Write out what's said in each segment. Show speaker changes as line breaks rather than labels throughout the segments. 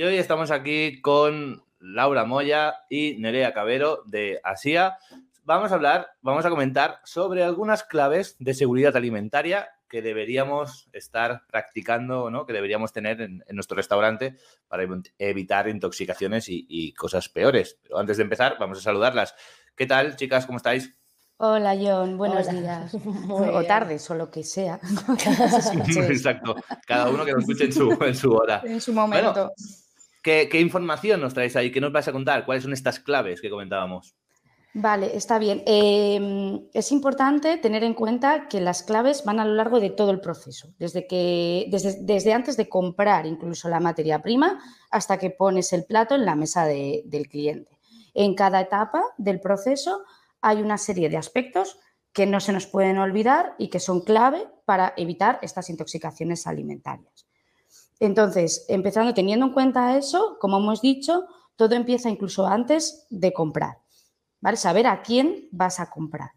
y hoy estamos aquí con Laura Moya y Nerea Cabero de Asia. Vamos a hablar, vamos a comentar sobre algunas claves de seguridad alimentaria que deberíamos estar practicando, ¿no? que deberíamos tener en, nuestro restaurante para evitar intoxicaciones y, cosas peores. Pero antes de empezar, vamos a saludarlas. ¿Qué tal, chicas? ¿Cómo estáis?
Hola, John. Buenos días. o tardes, o lo que sea.
Exacto. Cada uno que nos escuche en su, en su hora.
En su momento.
¿Qué, información nos traéis ahí? ¿Qué nos vais a contar? ¿Cuáles son estas claves que comentábamos?
Vale, está bien. Em, es importante tener en cuenta que las claves van a lo largo de todo el proceso, desde, que, desde, desde antes de comprar incluso la materia prima hasta que pones el plato en la mesa del cliente. En cada etapa del proceso hay una serie de aspectos que no se nos pueden olvidar y que son clave para evitar estas intoxicaciones alimentarias. Entonces, empezando teniendo en cuenta eso, como hemos dicho, todo empieza incluso antes de comprar. ¿vale? Saber a quién vas a comprar.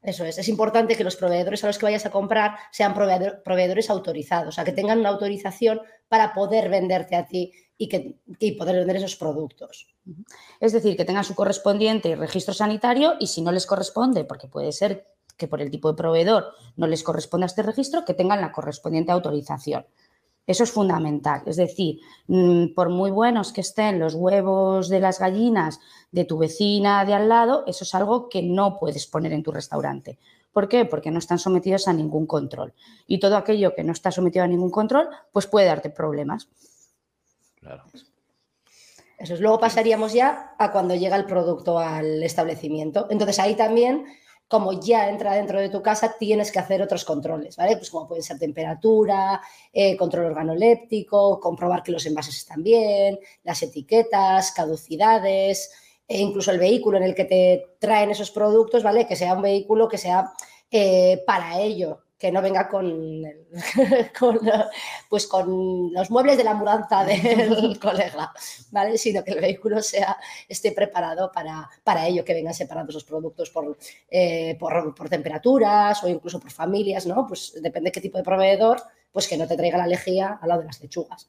Eso es, es importante que los proveedores a los que vayas a comprar sean proveedores autorizados, o sea, que tengan una autorización para poder venderte a ti y, que, y poder vender esos productos.
Es decir, que tengan su correspondiente registro sanitario y si no les corresponde, porque puede ser que por el tipo de proveedor no les corresponda este registro, que tengan la correspondiente autorización. Eso es fundamental. Es decir, mm, por muy buenos que estén los huevos de las gallinas de tu vecina de al lado, eso es algo que no puedes poner en tu restaurante. ¿Por qué? Porque no están sometidos a ningún control. Y todo aquello que no está sometido a ningún control, pues puede darte problemas.
Claro. Eso es. Luego pasaríamos ya a cuando llega el producto al establecimiento. Entonces ahí también como ya entra dentro de tu casa, tienes que hacer otros controles, ¿vale? Pues como pueden ser temperatura, eh, control organoléptico, comprobar que los envases están bien, las etiquetas, caducidades, e incluso el vehículo en el que te traen esos productos, ¿vale? Que sea un vehículo que sea eh, para ello, que no venga con, pues con los muebles de la mudanza del colega, ¿vale? Sino que el vehículo sea, esté preparado para, para ello, que vengan separados los productos eh, por, por, temperaturas o incluso por familias, ¿no? Pues depende de qué tipo de proveedor, pues que no te traiga la lejía al lado de las lechugas.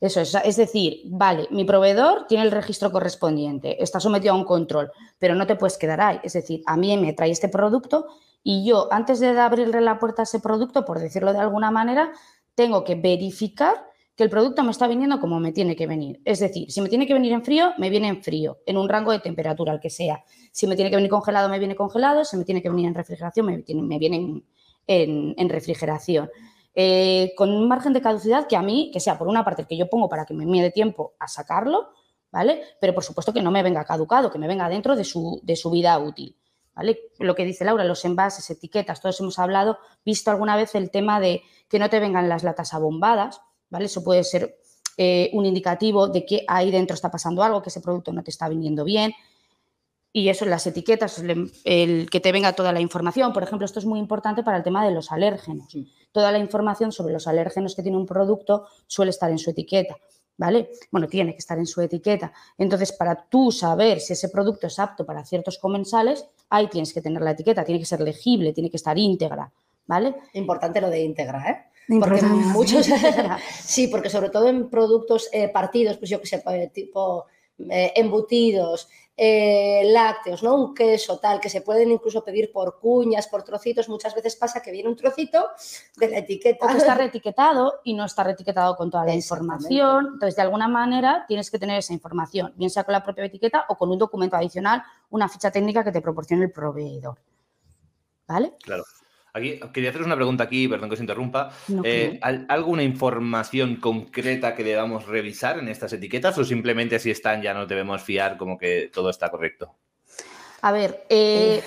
Eso es, es decir, vale, mi proveedor tiene el registro correspondiente, está sometido a un control, pero no te puedes quedar ahí. Es decir, a mí me trae este producto y yo, antes de abrirle la puerta a ese producto, por decirlo de alguna manera, tengo que verificar que el producto me está viniendo como me tiene que venir. Es decir, si me tiene que venir en frío, me viene en frío, en un rango de temperatura, el que sea. Si me tiene que venir congelado, me viene congelado. Si me tiene que venir en refrigeración, me, viene en, refrigeración. Eh, con un margen de caducidad que a mí, que sea por una parte que yo pongo para que me dé tiempo a sacarlo, ¿vale? Pero por supuesto que no me venga caducado, que me venga dentro de su, de su vida útil. Lo que dice Laura, los envases, etiquetas, todos hemos hablado, visto alguna vez el tema de que no te vengan las latas abombadas, ¿vale? Eso puede ser eh, un indicativo de que ahí dentro está pasando algo, que ese producto no te está viniendo bien. Y eso, las etiquetas, el, que te venga toda la información. Por ejemplo, esto es muy importante para el tema de los alérgenos. Toda la información sobre los alérgenos que tiene un producto suele estar en su etiqueta. ¿vale? Bueno, tiene que estar en su etiqueta. Entonces, para tú saber si ese producto es apto para ciertos comensales, ahí tienes que tener la etiqueta, tiene que ser legible, tiene que estar íntegra, ¿vale?
Importante lo de íntegra, ¿eh? Porque muchos, sí, porque sobre todo en productos eh, partidos, pues yo que sé, pues, tipo eh, embutidos, eh, lácteos, ¿no? Un queso tal, que se pueden incluso pedir por cuñas, por trocitos. Muchas veces pasa que viene un trocito de la etiqueta.
O que está reetiquetado y no está reetiquetado con toda la información. Entonces, de alguna manera, tienes que tener esa información, bien sea con la propia etiqueta o con un documento adicional, una ficha técnica que te proporcione el proveedor. ¿Vale?
Claro. Aquí, quería haceros una pregunta aquí, perdón que os interrumpa.
No,
Eh,
claro.
¿al- ¿Alguna información concreta que debamos revisar en estas etiquetas o simplemente si están ya no debemos fiar como que todo está correcto?
A ver, eh,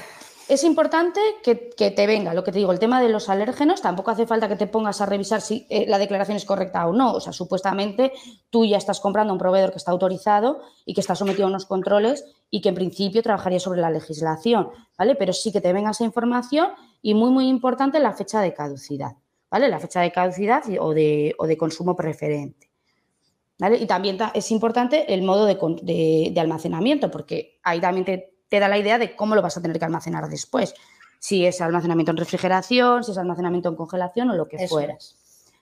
es importante que, te venga, lo que te digo, el tema de los alérgenos, tampoco hace falta que te pongas a revisar si eh, la declaración es correcta o no. O sea, supuestamente tú ya estás comprando un proveedor que está autorizado y que está sometido a unos controles y que en principio trabajaría sobre la legislación, ¿vale? Pero sí que te venga esa información y muy, muy importante la fecha de caducidad, ¿vale? La fecha de caducidad o de, consumo preferente. ¿Vale? Y también ta- es importante el modo de almacenamiento, porque ahí también te, te da la idea de cómo lo vas a tener que almacenar después. Si es almacenamiento en refrigeración, si es almacenamiento en congelación o lo que
Eso
fuera.
es.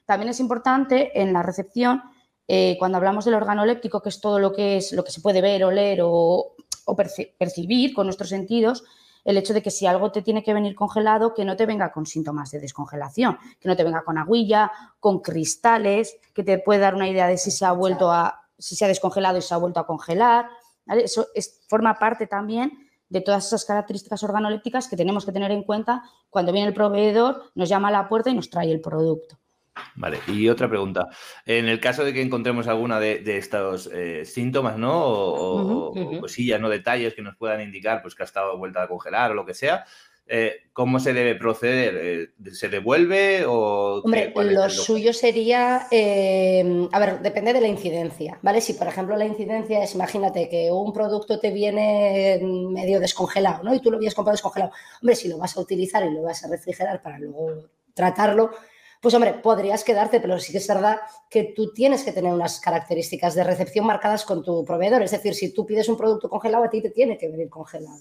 También es importante en la recepción, eh, cuando hablamos del organoléptico, que es todo lo que es lo que se puede ver, oler o, o perci- percibir con nuestros sentidos, el hecho de que si algo te tiene que venir congelado, que no te venga con síntomas de descongelación, que no te venga con aguilla, con cristales, que te puede dar una idea de si se ha vuelto a, si se ha descongelado y se ha vuelto a congelar. ¿Vale? Eso es- forma parte también de todas esas características organolépticas que tenemos que tener en cuenta cuando viene el proveedor, nos llama a la puerta y nos trae el producto.
Vale, y otra pregunta. En el caso de que encontremos alguna de, de estos eh, síntomas, ¿no? O,
ujú.
cosillas, ¿no? Detalles que nos puedan indicar pues, que ha estado vuelta a congelar o lo que sea. Eh, ¿Cómo se debe proceder? Eh, ¿Se devuelve o
Hombre, lo suyo sería, eh, a ver, depende de la incidencia, ¿vale? Si, por ejemplo, la incidencia es, imagínate que un producto te viene medio descongelado, ¿no? Y tú lo habías comprado descongelado. Hombre, si lo vas a utilizar y lo vas a refrigerar para luego tratarlo, pues hombre, podrías quedarte, pero sí que es verdad que tú tienes que tener unas características de recepción marcadas con tu proveedor. Es decir, si tú pides un producto congelado, a ti te tiene que venir congelado.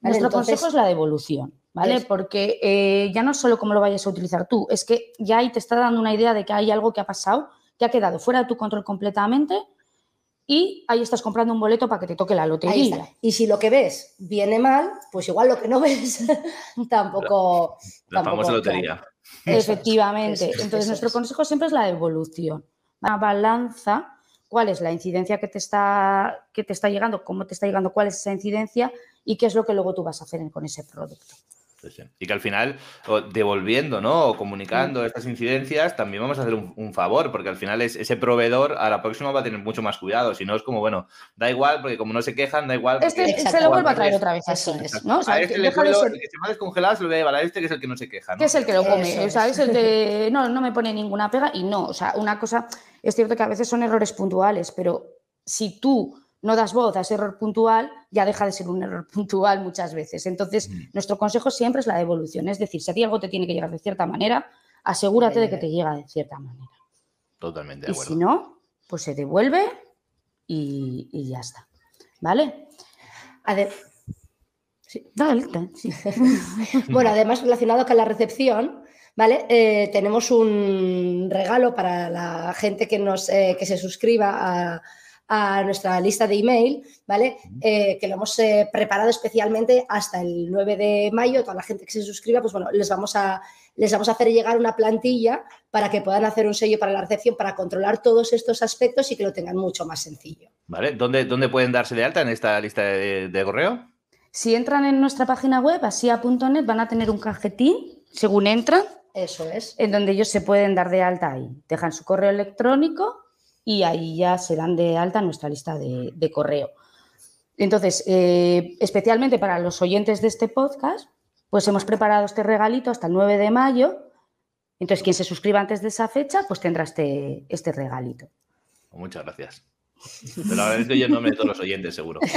¿Vale?
Nuestro
Entonces-
consejo es la devolución, ¿vale?
Es-
Porque eh, ya no es solo cómo lo vayas a utilizar tú, es que ya ahí te está dando una idea de que hay algo que ha pasado, que ha quedado fuera de tu control completamente y ahí estás comprando un boleto para que te toque la
Ahí
lotería.
está. Y si lo que ves viene mal, pues igual lo que no ves tampoco.
La
tampoco,
famosa
claro.
lotería.
Eso es,
Efectivamente.
eso es,
Entonces, nuestro
es.
consejo siempre es la devolución. Una balanza, cuál es la incidencia que te, está, que te está llegando, cómo te está llegando, cuál es esa incidencia y qué es lo que luego tú vas a hacer con ese producto.
Y que al final, devolviendo, ¿no? O comunicando
Mm.
estas incidencias, también vamos a hacer un, un favor, porque al final es, ese proveedor a la próxima va a tener mucho más cuidado. Si no, es como, bueno, da igual, porque como no se quejan, da igual.
Este se lo vuelvo a traer otra vez
Eso es.
¿no? O sea,
a este
que
le
deja de
cuelo-
ser-
el que se me ha descongelado se lo voy a llevar a este, que es el que no se queja, ¿no?
que es el que lo come,
Eso
o sea,
es.
es el que no, no me pone ninguna pega y no, o sea, una cosa, es cierto que a veces son errores puntuales, pero si tú no das voz a ese error puntual, ya deja de ser un error puntual muchas veces. Entonces,
Mm.
nuestro consejo siempre es la devolución, es decir, si a ti algo te tiene que llegar de cierta manera, asegúrate de que te llega de cierta manera.
Totalmente de
Y
acuerdo.
si no, pues se devuelve y, y ya está. ¿Vale?
Ade-
Dale, dale, sí.
Bueno, además, relacionado con la recepción, ¿vale? Eh, tenemos un regalo para la gente que, nos, eh, que se suscriba a, a nuestra lista de email, ¿vale? Eh, que lo hemos eh, preparado especialmente hasta el 9 de mayo. Toda la gente que se suscriba, pues bueno, les vamos a, les vamos a hacer llegar una plantilla para que puedan hacer un sello para la recepción, para controlar todos estos aspectos y que lo tengan mucho más sencillo.
¿Vale? ¿Dónde, ¿Dónde pueden darse de alta en esta lista de, de correo?
Si entran en nuestra página web, asia.net, van a tener un cajetín, según entran,
Eso es.
en donde ellos se pueden dar de alta ahí. Dejan su correo electrónico y ahí ya se dan de alta nuestra lista de, de correo. Entonces, eh, especialmente para los oyentes de este podcast, pues hemos preparado este regalito hasta el 9 de mayo. Entonces, quien se suscriba antes de esa fecha, pues tendrá este, este regalito.
Muchas gracias. Te lo agradezco yo en nombre de todos los oyentes, seguro.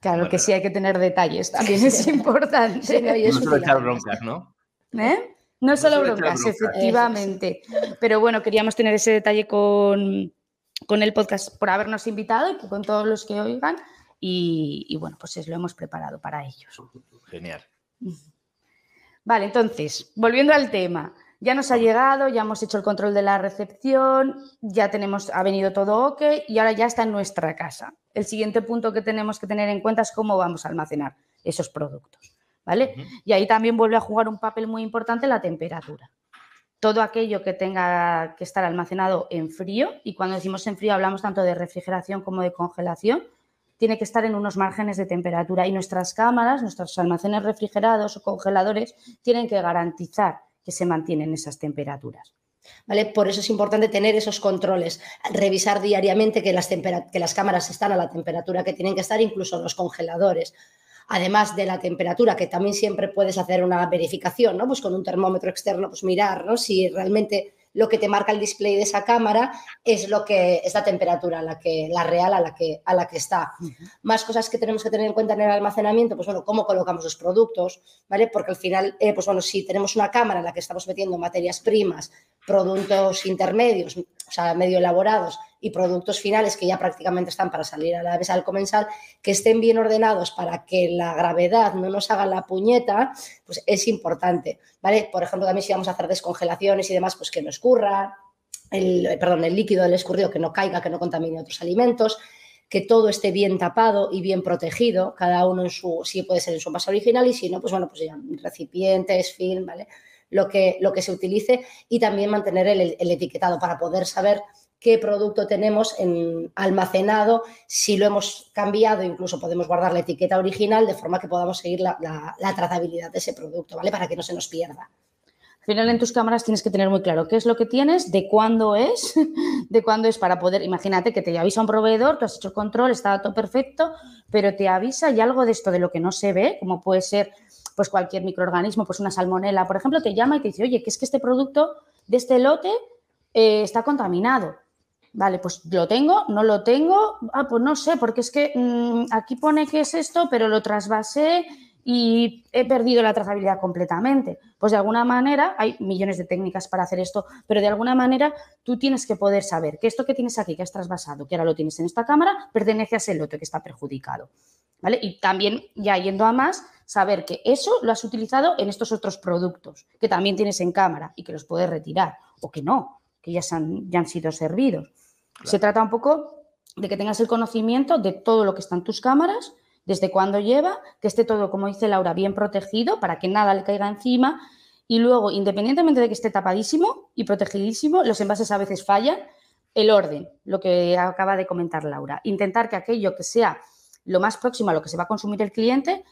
Claro
Bueno,
que sí hay que tener detalles, también es importante.
Sí, no, y es
No solo echar broncas, ¿no?
¿Eh? No solo broncas,
broncas.
efectivamente. Pero bueno, queríamos tener ese detalle con, con el podcast por habernos invitado y con todos los que oigan. Y, y bueno, pues es- lo hemos preparado para ellos.
Genial.
Vale, entonces, volviendo al tema. Ya nos ha llegado, ya hemos hecho el control de la recepción, ya tenemos, ha venido todo ok y ahora ya está en nuestra casa. El siguiente punto que tenemos que tener en cuenta es cómo vamos a almacenar esos productos. Y ahí también vuelve a jugar un papel muy importante la temperatura. Todo aquello que tenga que estar almacenado en frío, y cuando decimos en frío hablamos tanto de refrigeración como de congelación, tiene que estar en unos márgenes de temperatura y nuestras cámaras, nuestros almacenes refrigerados o congeladores tienen que garantizar que se mantienen esas temperaturas.
¿Vale? Por eso es importante tener esos controles, revisar diariamente que las, que las cámaras están a la temperatura que tienen que estar, incluso los congeladores además de la temperatura, que también siempre puedes hacer una verificación, ¿no? Pues con un termómetro externo, pues mirar, ¿no? Si realmente lo que te marca el display de esa cámara es lo que es la temperatura la que la real a la que a la que está. Más cosas que tenemos que tener en cuenta en el almacenamiento, pues bueno, cómo colocamos los productos, ¿vale? Porque al final, eh, pues bueno, si tenemos una cámara en la que estamos metiendo materias primas, productos intermedios, o sea, medio elaborados y productos finales que ya prácticamente están para salir a la mesa del comensal, que estén bien ordenados para que la gravedad no nos haga la puñeta, pues es importante, ¿vale? Por ejemplo, también si vamos a hacer descongelaciones y demás, pues que no escurra, el, perdón, el líquido del escurrido que no caiga, que no contamine otros alimentos, que todo esté bien tapado y bien protegido, cada uno en su, si puede ser en su envase original y si no, pues bueno, pues ya recipientes, film, ¿vale? Lo que, lo que se utilice y también mantener el, el etiquetado para poder saber qué producto tenemos en, almacenado, si lo hemos cambiado, incluso podemos guardar la etiqueta original de forma que podamos seguir la, trazabilidad de ese producto, ¿vale? Para que no se nos pierda.
Al final en tus cámaras tienes que tener muy claro qué es lo que tienes, de cuándo es, de cuándo es para poder, imagínate que te avisa un proveedor, tú has hecho el control, está todo perfecto, pero te avisa y algo de esto de lo que no se ve, como puede ser pues cualquier microorganismo, pues una salmonela, por ejemplo, te llama y te dice, oye, que es que este producto de este lote eh, está contaminado. Vale, pues lo tengo, no lo tengo, ah, pues no sé, porque es que mm, aquí pone que es esto, pero lo trasvasé y he perdido la trazabilidad completamente. Pues de alguna manera, hay millones de técnicas para hacer esto, pero de alguna manera tú tienes que poder saber que esto que tienes aquí, que has trasvasado, que ahora lo tienes en esta cámara, pertenece a ese lote que está perjudicado. ¿Vale? Y también, ya yendo a más, saber que eso lo has utilizado en estos otros productos que también tienes en cámara y que los puedes retirar o que no, que ya, ya han sido servidos. Se trata un poco de que tengas el conocimiento de todo lo que está en tus cámaras, desde cuándo lleva, que esté todo, como dice Laura, bien protegido para que nada le caiga encima. Y luego, independientemente de que esté tapadísimo y protegidísimo, los envases a veces fallan. El orden, lo que acaba de comentar Laura. Intentar que aquello que sea lo más próximo a lo que se va a consumir el cliente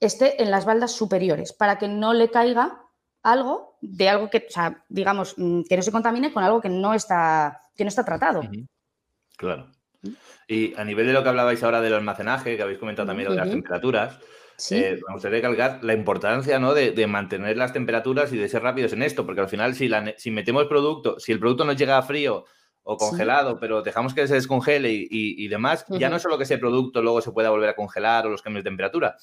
esté en las baldas superiores para que no le caiga algo de algo que, o sea, digamos, mm, que no se contamine con algo que no está, que no está tratado.
Claro. Y a nivel de lo que hablabais ahora del almacenaje, que habéis comentado también de las temperaturas, eh, me gustaría recalcar la importancia ¿no? de, mantener las temperaturas y de ser rápidos en esto, porque al final si, la, si metemos producto, si el producto nos llega a frío o congelado, pero dejamos que se descongele y, demás, ya no es solo que ese producto luego se pueda volver a congelar o los cambios de temperatura,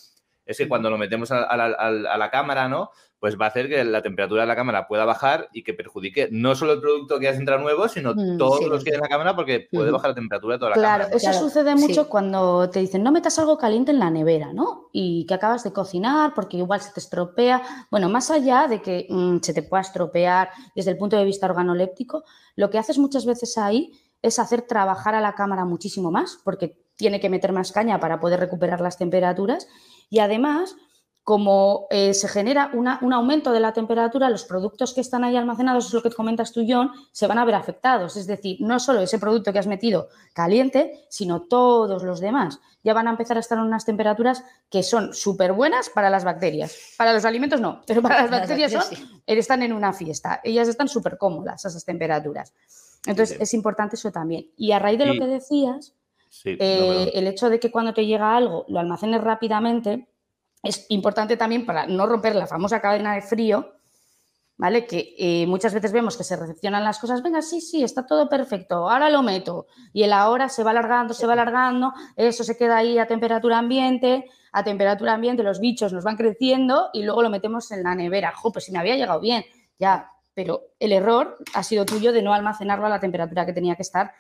es que cuando lo metemos a, la, cámara, ¿no? Pues va a hacer que la temperatura de la cámara pueda bajar y que perjudique no solo el producto que has entrado nuevo, sino mm, todos los que hay en la cámara porque puede bajar la temperatura de toda la
cámara.
Claro,
eso sucede mucho cuando te dicen no metas algo caliente en la nevera, ¿no? Y que acabas de cocinar porque igual se te estropea. Bueno, más allá de que mm, se te pueda estropear desde el punto de vista organoléptico, lo que haces muchas veces ahí es hacer trabajar a la cámara muchísimo más porque tiene que meter más caña para poder recuperar las temperaturas y además, como eh, se genera un aumento de la temperatura, los productos que están ahí almacenados, es lo que comentas tú, John, se van a ver afectados. Es decir, no solo ese producto que has metido caliente, sino todos los demás. Ya van a empezar a estar en unas temperaturas que son súper buenas para las bacterias. Para los alimentos no, pero para las bacterias son, están en una fiesta. Ellas están súper cómodas a esas temperaturas. Entonces, es importante eso también. Y a raíz de lo que decías, eh, el hecho de que cuando te llega algo lo almacenes rápidamente es importante también para no romper la famosa cadena de frío, ¿vale? Que eh, muchas veces vemos que se recepcionan las cosas, venga, sí, sí, está todo perfecto, ahora lo meto. Y el ahora se va alargando, se va alargando, eso se queda ahí a temperatura ambiente, a temperatura ambiente los bichos nos van creciendo y luego lo metemos en la nevera. Jo, pues si me había llegado bien, ya, pero el error ha sido tuyo de no almacenarlo a la temperatura que tenía que estar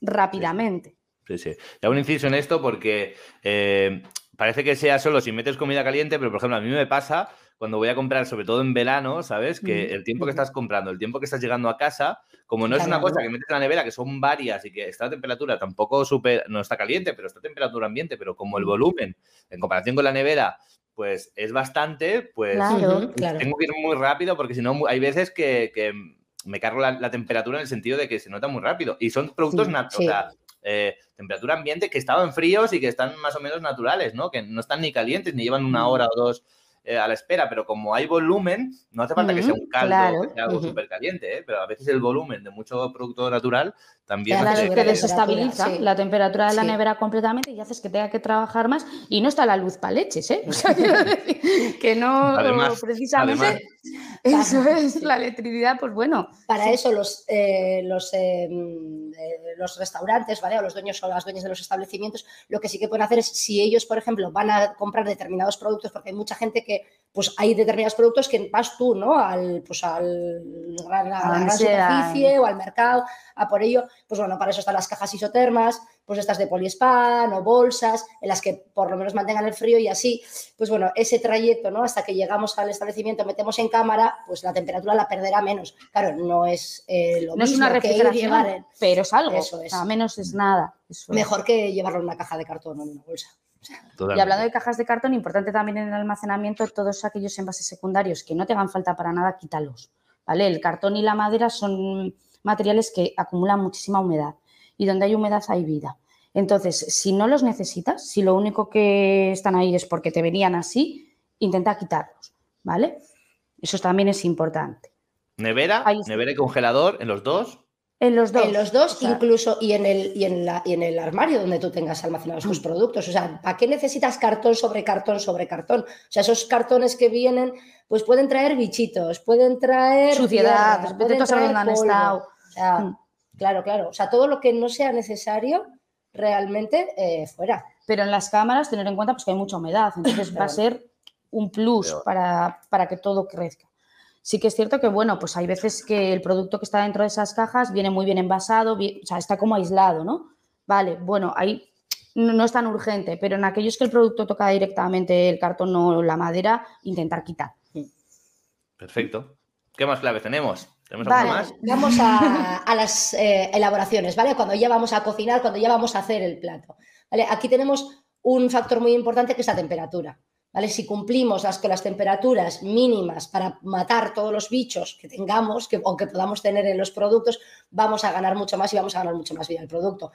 rápidamente.
Sí, sí. Y un inciso en esto porque eh, parece que sea solo si metes comida caliente, pero por ejemplo, a mí me pasa cuando voy a comprar, sobre todo en verano, ¿sabes? Que el tiempo que estás comprando, el tiempo que estás llegando a casa, como no es una cosa que metes en la nevera, que son varias y que esta temperatura tampoco super, no está caliente, pero está temperatura ambiente, pero como el volumen en comparación con la nevera, pues es bastante, pues tengo que ir muy rápido porque si no, hay veces que, me cargo la, temperatura en el sentido de que se nota muy rápido. Y son productos naturales eh, temperatura ambiente que estaban fríos y que están más o menos naturales, ¿no? Que no están ni calientes ni llevan una hora o dos eh, a la espera, pero como hay volumen, no hace falta que sea un caldo,
claro.
que sea algo súper caliente, ¿eh? pero a veces el volumen de mucho producto natural también
la
desestabiliza
sí.
la temperatura de la
Sí.
nevera completamente y haces que tenga que trabajar más y no está la luz para leches, ¿eh? O sea, quiero decir que no
Además,
precisamente
además.
eso es
sí.
la electricidad, pues bueno,
Para eso los, eh, los, eh, mm, eh, los restaurantes, ¿vale? O los dueños o las dueñas de los establecimientos, lo que sí que pueden hacer es, si ellos, por ejemplo, van a comprar determinados productos, porque hay mucha gente que, pues hay determinados productos que vas tú, ¿no? Al, pues al gran, a la gran
sea.
superficie o al mercado, a por ello, pues bueno, para eso están las cajas isotermas, pues estas de poliespan o bolsas, en las que por lo menos mantengan el frío y así, pues bueno, ese trayecto, ¿no? Hasta que llegamos al establecimiento, metemos en cámara, pues la temperatura la perderá menos. Claro, no es eh, lo
no es
mismo
una
que ir llevar en-
pero es algo,
Eso es.
o sea, menos es nada. eso es.
mejor que llevarlo en una caja de cartón o en una bolsa.
Y hablando de cajas de cartón, importante también en el almacenamiento, todos aquellos envases secundarios que no te hagan falta para nada, quítalos. ¿vale? El cartón y la madera son materiales que acumulan muchísima humedad y donde hay humedad hay vida. Entonces, si no los necesitas, si lo único que están ahí es porque te venían así, intenta quitarlos, ¿vale? Eso también es importante.
Nevera, nevera y congelador en los dos.
En los dos.
En los dos,
o sea,
incluso, y en, el, y, en la- y en el armario donde tú tengas almacenados tus productos. O sea, ¿para qué necesitas cartón sobre cartón sobre cartón? O sea, esos cartones que vienen, pues pueden traer bichitos, pueden traer
Suciedad,
tierra, pueden traer
dónde han
polvo.
Estado.
O sea,
Mm.
claro, claro. O sea, todo lo que no sea necesario realmente eh, fuera.
Pero en las cámaras, tener en cuenta pues, que hay mucha humedad, entonces va a ser un plus
Pero-
para, para que todo crezca. Sí que es cierto que, bueno, pues hay veces que el producto que está dentro de esas cajas viene muy bien envasado, bien- o sea, está como aislado, ¿no? Vale, bueno, ahí no, no es tan urgente, pero en aquellos que el producto toca directamente el cartón o la madera, intentar quitar.
Perfecto. ¿Qué más claves tenemos?
Vamos a, a las eh, elaboraciones, ¿vale? Cuando ya vamos a cocinar, cuando ya vamos a hacer el plato. ¿vale? Aquí tenemos un factor muy importante que es la temperatura. ¿vale? Si cumplimos las, con las temperaturas mínimas para matar todos los bichos que tengamos que, o que podamos tener en los productos, vamos a ganar mucho más y vamos a ganar mucho más vida al producto.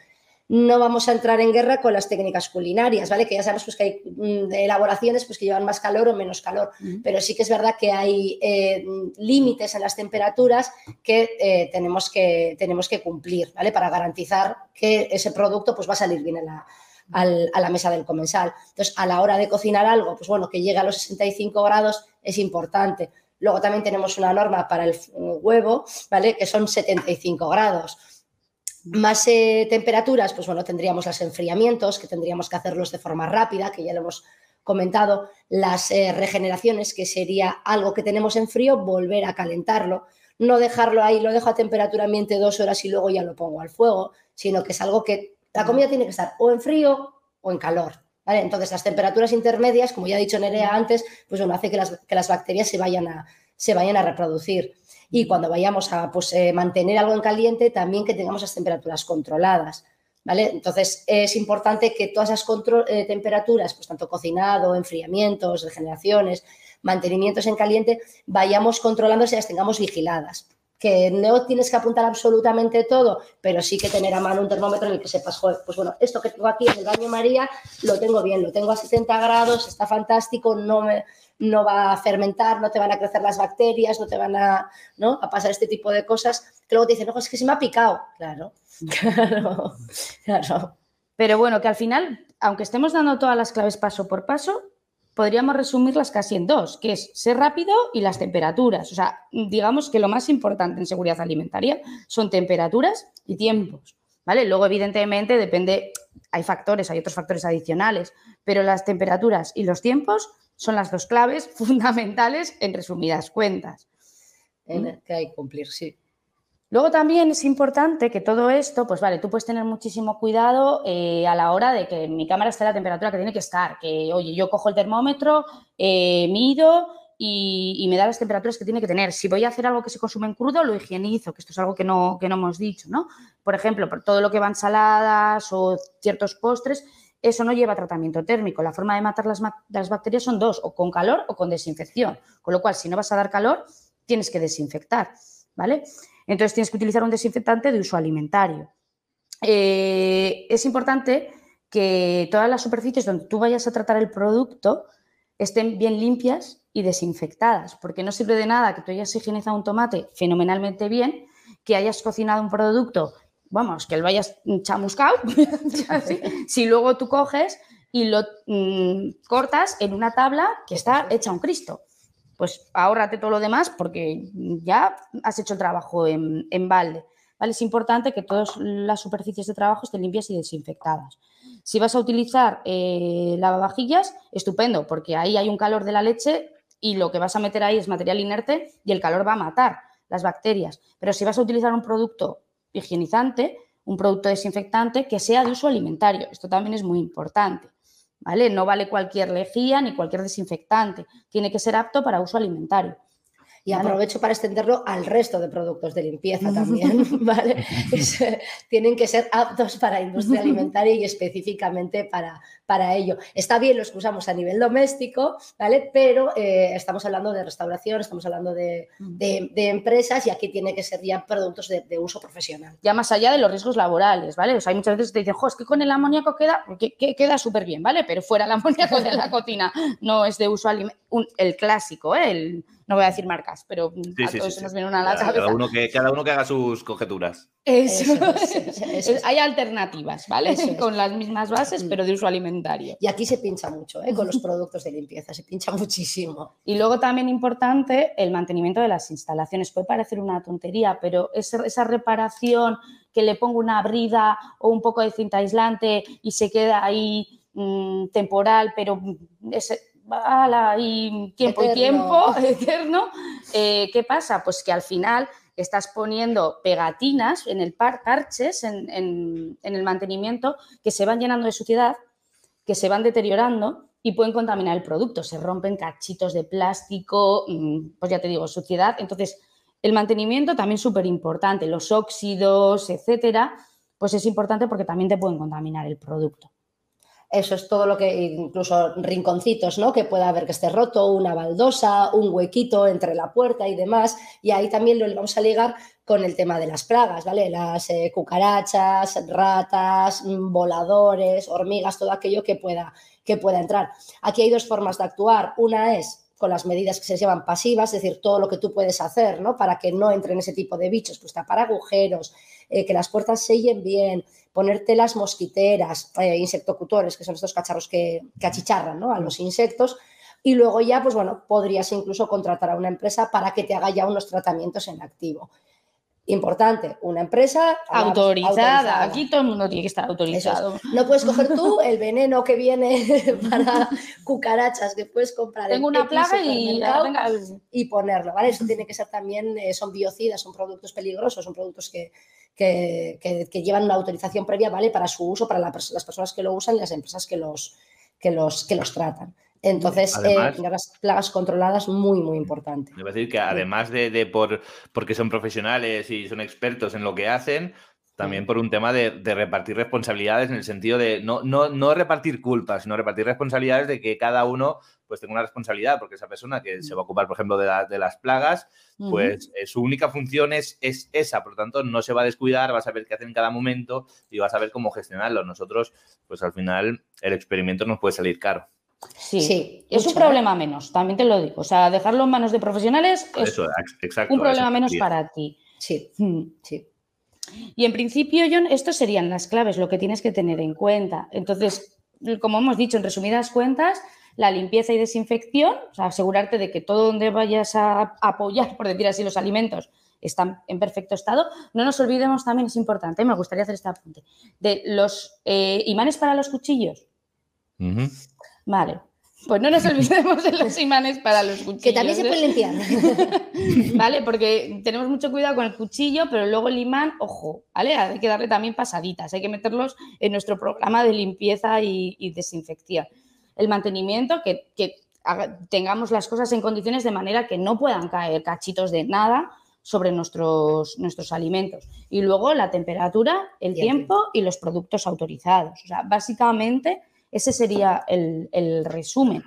No vamos a entrar en guerra con las técnicas culinarias, ¿vale? Que ya sabemos pues, que hay mm, elaboraciones pues, que llevan más calor o menos calor pero sí que es verdad que hay eh, límites en las temperaturas que, eh, tenemos que tenemos que cumplir, ¿vale? Para garantizar que ese producto pues, va a salir bien en la- al- a la mesa del comensal. Entonces, a la hora de cocinar algo, pues bueno, que llegue a los 65 grados es importante. Luego también tenemos una norma para el f- huevo, ¿vale? Que son 75 grados. Más eh, temperaturas, pues bueno, tendríamos los enfriamientos, que tendríamos que hacerlos de forma rápida, que ya lo hemos comentado, las eh, regeneraciones, que sería algo que tenemos en frío, volver a calentarlo, no dejarlo ahí, lo dejo a temperatura ambiente dos horas y luego ya lo pongo al fuego, sino que es algo que la comida tiene que estar o en frío o en calor. ¿vale? Entonces, las temperaturas intermedias, como ya ha dicho Nerea antes, pues bueno, hace que las, que las bacterias se vayan a, se vayan a reproducir. Y cuando vayamos a pues, eh, mantener algo en caliente, también que tengamos las temperaturas controladas. ¿Vale? Entonces es importante que todas esas eh, temperaturas, pues tanto cocinado, enfriamientos, regeneraciones, mantenimientos en caliente, vayamos controlando si las tengamos vigiladas. Que no tienes que apuntar absolutamente todo, pero sí que tener a mano un termómetro en el que sepas, joder, pues bueno, esto que tengo aquí en el baño María lo tengo bien, lo tengo a 70 grados, está fantástico, no, me, no va a fermentar, no te van a crecer las bacterias, no te van a, ¿no? a pasar este tipo de cosas. Que luego te dicen, no, es que se me ha picado. Claro, claro, claro.
Pero bueno, que al final, aunque estemos dando todas las claves paso por paso, podríamos resumirlas casi en dos, que es ser rápido y las temperaturas. O sea, digamos que lo más importante en seguridad alimentaria son temperaturas y tiempos, ¿vale? Luego, evidentemente, depende, hay factores, hay otros factores adicionales, pero las temperaturas y los tiempos son las dos claves fundamentales en resumidas cuentas.
En el que hay que cumplir, sí.
Luego también es importante que todo esto, pues vale, tú puedes tener muchísimo cuidado eh, a la hora de que mi cámara esté a la temperatura que tiene que estar, que oye, yo cojo el termómetro, eh, mido y, me da las temperaturas que tiene que tener. Si voy a hacer algo que se consume en crudo, lo higienizo, que esto es algo que no, que no hemos dicho, ¿no? Por ejemplo, por todo lo que va ensaladas o ciertos postres, eso no lleva tratamiento térmico. La forma de matar las, las bacterias son dos, o con calor o con desinfección. Con lo cual, si no vas a dar calor, tienes que desinfectar, ¿vale? Entonces tienes que utilizar un desinfectante de uso alimentario. eh, es importante que todas las superficies donde tú vayas a tratar el producto estén bien limpias y desinfectadas, porque no sirve de nada que tú hayas higienizado un tomate fenomenalmente bien, que hayas cocinado un producto, vamos, que lo hayas chamuscado, si luego tú coges y lo mm, cortas en una tabla que está hecha un Cristo. Pues ahórrate todo lo demás porque ya has hecho el trabajo en, en balde. ¿vale? Es importante que todas las superficies de trabajo estén limpias y desinfectadas. Si vas a utilizar eh, lavavajillas, estupendo, porque ahí hay un calor de la leche y lo que vas a meter ahí es material inerte y el calor va a matar las bacterias. Pero si vas a utilizar un producto higienizante, un producto desinfectante que sea de uso alimentario, esto también es muy importante. ¿Vale? No vale cualquier lejía ni cualquier desinfectante, tiene que ser apto para uso alimentario.
Y aprovecho para extenderlo al resto de productos de limpieza también, ¿vale? tienen que ser aptos para industria alimentaria y específicamente para, para ello. Está bien los que usamos a nivel doméstico, ¿vale? Pero eh, estamos hablando de restauración, estamos hablando de, empresas y aquí tiene que ser ya productos de, uso profesional.
Ya más allá de los riesgos laborales, ¿vale? O sea, hay muchas veces que te dicen, jo, es que con el amoníaco queda, que, queda súper bien, ¿vale? Pero fuera el amoníaco de la cocina no es de uso alimentario. El clásico, ¿eh? El, no voy a decir marcas, pero a todos nos viene una a la cabeza.
Cada uno, que, cada uno que haga sus conjeturas.
Eso, hay alternativas, ¿vale? Con las mismas bases, pero de uso alimentario.
Y aquí se pincha mucho, ¿eh? Con los productos de limpieza, se pincha muchísimo.
Y luego también importante el mantenimiento de las instalaciones. Puede parecer una tontería, pero esa, esa reparación que le pongo una brida o un poco de cinta aislante y se queda ahí mm, temporal, pero ese, y tiempo y tiempo eterno, eh, ¿qué pasa? Pues que al final estás poniendo pegatinas en el par, parches en, en, el mantenimiento que se van llenando de suciedad, que se van deteriorando y pueden contaminar el producto. Se rompen cachitos de plástico, mm, pues ya te digo, suciedad. Entonces, el mantenimiento también es súper importante. Los óxidos, etcétera, pues es importante porque también te pueden contaminar el producto.
Eso es todo lo que, incluso rinconcitos, ¿no? Que pueda haber que esté roto, una baldosa, un huequito entre la puerta y demás. Y ahí también lo vamos a ligar con el tema de las plagas, ¿vale? Las eh, cucarachas, ratas, mm, voladores, hormigas, todo aquello que pueda, que pueda entrar. Aquí hay dos formas de actuar. Una es con las medidas que se llaman pasivas, es decir, todo lo que tú puedes hacer, ¿no? Para que no entren ese tipo de bichos, pues tapar agujeros, eh, que las puertas sellen bien, ponerte las mosquiteras, eh, insectocutores, que son estos cacharros que, achicharran a los insectos. Y luego ya, pues bueno, podrías incluso contratar a una empresa para que te haga ya unos tratamientos en activo. Importante, una empresa
autorizada. Aquí todo el mundo tiene que estar autorizado.
No puedes coger tú el veneno que viene para cucarachas que puedes comprar.
Tengo una plaga y,
y ponerlo, ¿vale? Eso tiene que ser también, eh, son biocidas, son productos peligrosos, son productos que, que, llevan una autorización previa, ¿vale? Para su uso, para las personas que lo usan y las empresas que los, que los, que los tratan. Entonces, eh, las plagas controladas, muy, muy importante.
Debo decir que además de, de, por porque son profesionales y son expertos en lo que hacen, también por un tema de, repartir responsabilidades en el sentido de no, no, no, repartir culpas, sino repartir responsabilidades de que cada uno pues tenga una responsabilidad, porque esa persona que se va a ocupar, por ejemplo, de, de las plagas, pues eh, su única función es, es, esa, por lo tanto no se va a descuidar, va a saber qué hacer en cada momento y va a saber cómo gestionarlo. Nosotros, pues al final, el experimento nos puede salir caro.
Sí, es un problema menos, también te lo digo. O sea, dejarlo en manos de profesionales es un problema menos para ti.
Sí, mm. sí.
Y en principio, John, estos serían las claves, lo que tienes que tener en cuenta. Entonces, como hemos dicho, en resumidas cuentas, la limpieza y desinfección, o sea, asegurarte de que todo donde vayas a apoyar, por decir así, los alimentos están en perfecto estado. No nos olvidemos también, es importante, me gustaría hacer este apunte, de los eh, imanes para los cuchillos. Vale, pues no nos olvidemos de los imanes para los cuchillos.
Que también se pueden limpiar.
¿Vale? Porque tenemos mucho cuidado con el cuchillo, pero luego el imán, ojo, ¿vale? Hay que darle también pasaditas, hay que meterlos en nuestro programa de limpieza y, desinfección. El mantenimiento, que, tengamos las cosas en condiciones de manera que no puedan caer cachitos de nada sobre nuestros, nuestros alimentos. Y luego la temperatura, el tiempo y los productos autorizados. O sea, básicamente ese sería el, resumen.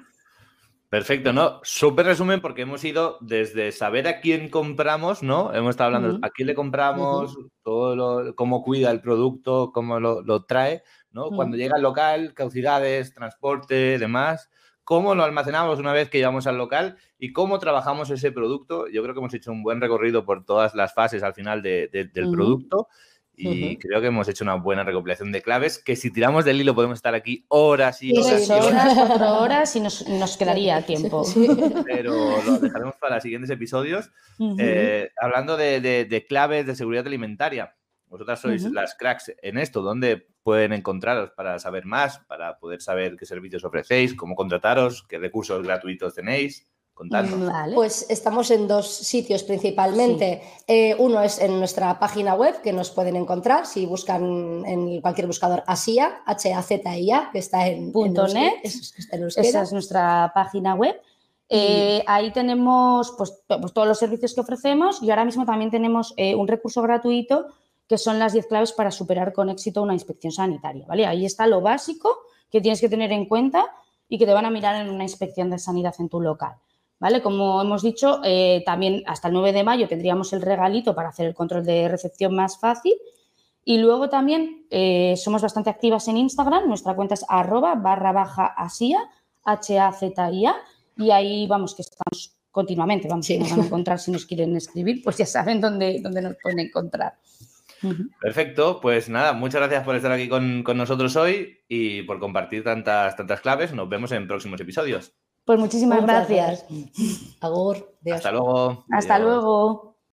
Perfecto, ¿no? Súper resumen porque hemos ido desde saber a quién compramos, ¿no? Hemos estado hablando
Ujú.
a quién le compramos, todo lo, cómo cuida el producto, cómo lo, lo trae, ¿no?
Ujú.
Cuando llega al local, causidades, transporte, demás, cómo lo almacenamos una vez que llegamos al local y cómo trabajamos ese producto. Yo creo que hemos hecho un buen recorrido por todas las fases al final de- de- del producto. Y creo que hemos hecho una buena recopilación de claves, que si tiramos del hilo podemos estar aquí horas y
Sí,
horas
Tres
y horas.
cuatro horas y nos, nos quedaría tiempo.
Sí.
pero lo dejaremos para siguientes episodios. Eh, hablando de, de- de claves de seguridad alimentaria, vosotras sois las cracks en esto. ¿Dónde pueden encontraros para saber más, para poder saber qué servicios ofrecéis, cómo contrataros, qué recursos gratuitos tenéis? Contadnos.
Vale.
Pues estamos en dos sitios principalmente. Eh, uno es en nuestra página web que nos pueden encontrar si buscan en cualquier buscador ASIA, H-A-Z-I-A, que está en,
Punto
en
net.
es- que está en euskera.
Esa es nuestra página web. Eh, ahí tenemos pues, pues, todos los servicios que ofrecemos y ahora mismo también tenemos eh, un recurso gratuito que son las 10 claves para superar con éxito una inspección sanitaria. ¿vale? Ahí está lo básico que tienes que tener en cuenta y que te van a mirar en una inspección de sanidad en tu local. ¿Vale? Como hemos dicho, eh, también hasta el 9 de mayo tendríamos el regalito para hacer el control de recepción más fácil. Y luego también eh, somos bastante activas en Instagram. Nuestra cuenta es arroba barra baja asia, H-A-Z-I-A. Y ahí vamos, que estamos continuamente. Vamos,
Sí.
nos van a encontrar si nos quieren escribir, pues ya saben dónde, dónde nos pueden encontrar.
Perfecto, pues nada, muchas gracias por estar aquí con, con nosotros hoy y por compartir tantas, tantas claves. Nos vemos en próximos episodios.
Pues muchísimas
Muchas
gracias.
Agur. Adiós.
Hasta luego.
Hasta
Adiós.
luego.